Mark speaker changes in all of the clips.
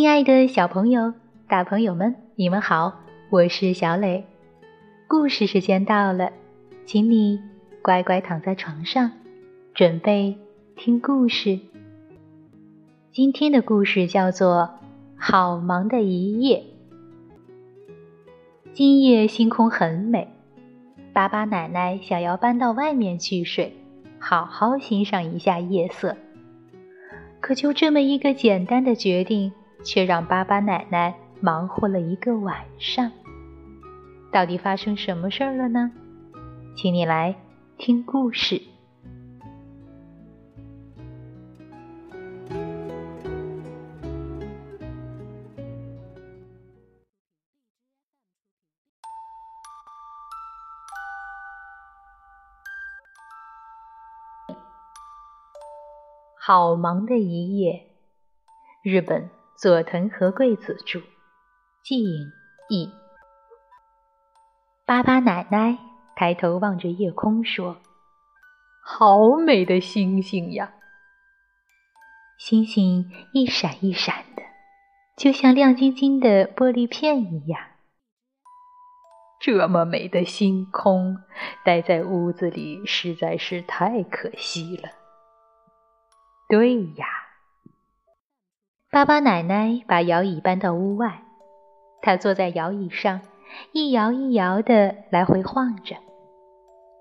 Speaker 1: 亲爱的小朋友、大朋友们，你们好，我是小磊。故事时间到了，请你乖乖躺在床上，准备听故事。今天的故事叫做《好忙的一夜》。今夜星空很美，爸爸奶奶想要搬到外面去睡，好好欣赏一下夜色。可就这么一个简单的决定。却让巴巴奶奶忙活了一个晚上。到底发生什么事儿了呢？请你来听故事。好忙的一夜，日本。佐藤和贵子著，季影译。巴巴奶奶抬头望着夜空说：“好美的星星呀！星星一闪一闪的，就像亮晶晶的玻璃片一样。这么美的星空，待在屋子里实在是太可惜了。对呀。”巴巴奶奶把摇椅搬到屋外，她坐在摇椅上，一摇一摇的来回晃着，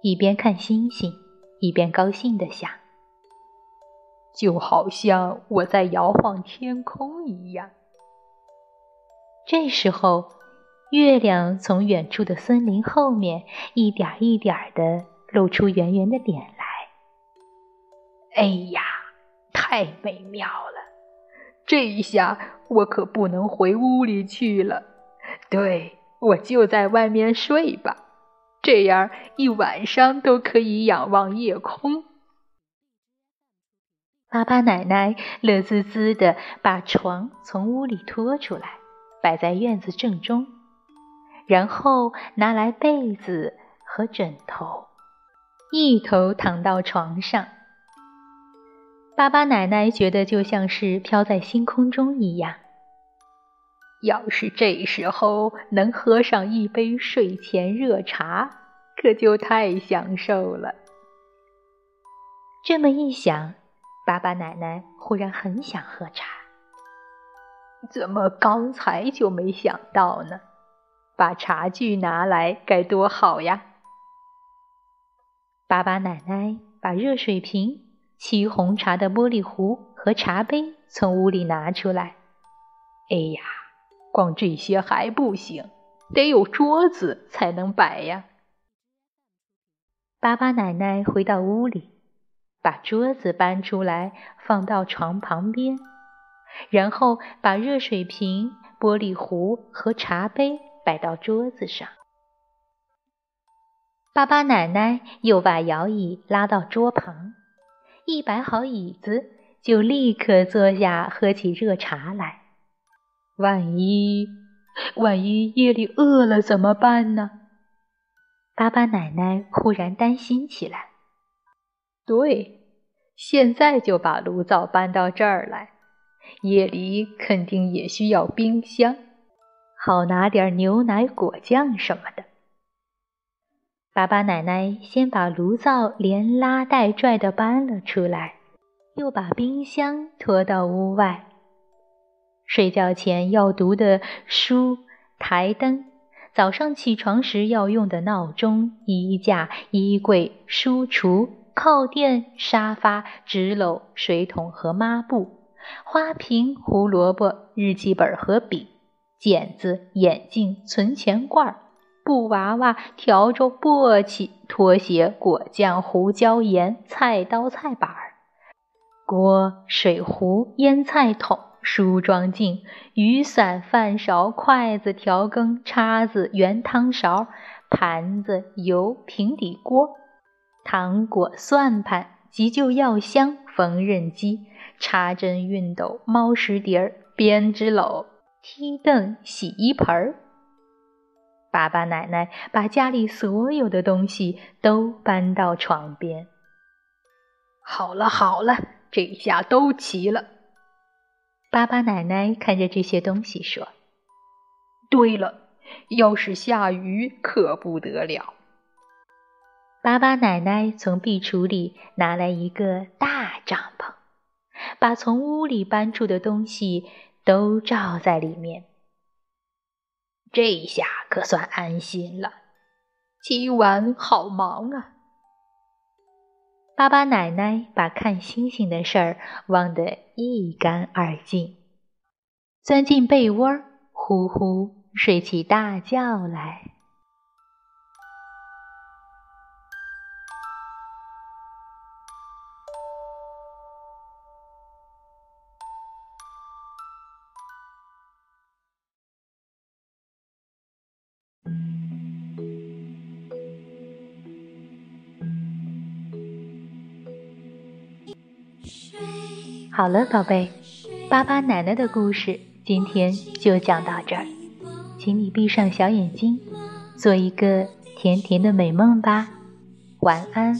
Speaker 1: 一边看星星，一边高兴的想：“就好像我在摇晃天空一样。”这时候，月亮从远处的森林后面一点一点的露出圆圆的脸来。哎呀，太美妙了！这一下我可不能回屋里去了，对我就在外面睡吧，这样一晚上都可以仰望夜空。爸爸奶奶乐滋滋的把床从屋里拖出来，摆在院子正中，然后拿来被子和枕头，一头躺到床上。爸爸奶奶觉得就像是飘在星空中一样。要是这时候能喝上一杯睡前热茶，可就太享受了。这么一想，爸爸奶奶忽然很想喝茶。怎么刚才就没想到呢？把茶具拿来该多好呀！爸爸奶奶把热水瓶。沏红茶的玻璃壶和茶杯从屋里拿出来。哎呀，光这些还不行，得有桌子才能摆呀。巴巴奶奶回到屋里，把桌子搬出来放到床旁边，然后把热水瓶、玻璃壶和茶杯摆到桌子上。巴巴奶奶又把摇椅拉到桌旁。一摆好椅子，就立刻坐下喝起热茶来。万一万一夜里饿了怎么办呢？巴巴奶奶忽然担心起来。对，现在就把炉灶搬到这儿来，夜里肯定也需要冰箱，好拿点牛奶、果酱什么的。爸爸奶奶先把炉灶连拉带拽的搬了出来，又把冰箱拖到屋外。睡觉前要读的书、台灯，早上起床时要用的闹钟、衣架、衣柜、书橱、靠垫、沙发、纸篓、水桶和抹布、花瓶、胡萝卜、日记本和笔、剪子、眼镜、存钱罐儿。布娃娃、笤帚、簸箕、拖鞋、果酱、胡椒盐、菜刀、菜板儿、锅、水壶、腌菜桶、梳妆镜、雨伞、饭勺、筷子、调羹、叉子、圆汤勺、盘子、油、平底锅、糖果、算盘、急救药箱、缝纫机、插针熨斗、猫食碟儿、编织篓、梯凳、洗衣盆儿。爸爸奶奶把家里所有的东西都搬到床边。好了好了，这下都齐了。巴巴奶奶看着这些东西说：“
Speaker 2: 对了，要是下雨可不得了。”
Speaker 1: 巴巴奶奶从壁橱里拿来一个大帐篷，把从屋里搬出的东西都罩在里面。
Speaker 2: 这下可算安心了。今晚好忙啊！
Speaker 1: 巴巴奶奶把看星星的事儿忘得一干二净，钻进被窝，呼呼睡起大觉来。好了，宝贝，巴巴奶奶的故事今天就讲到这儿，请你闭上小眼睛，做一个甜甜的美梦吧，晚安。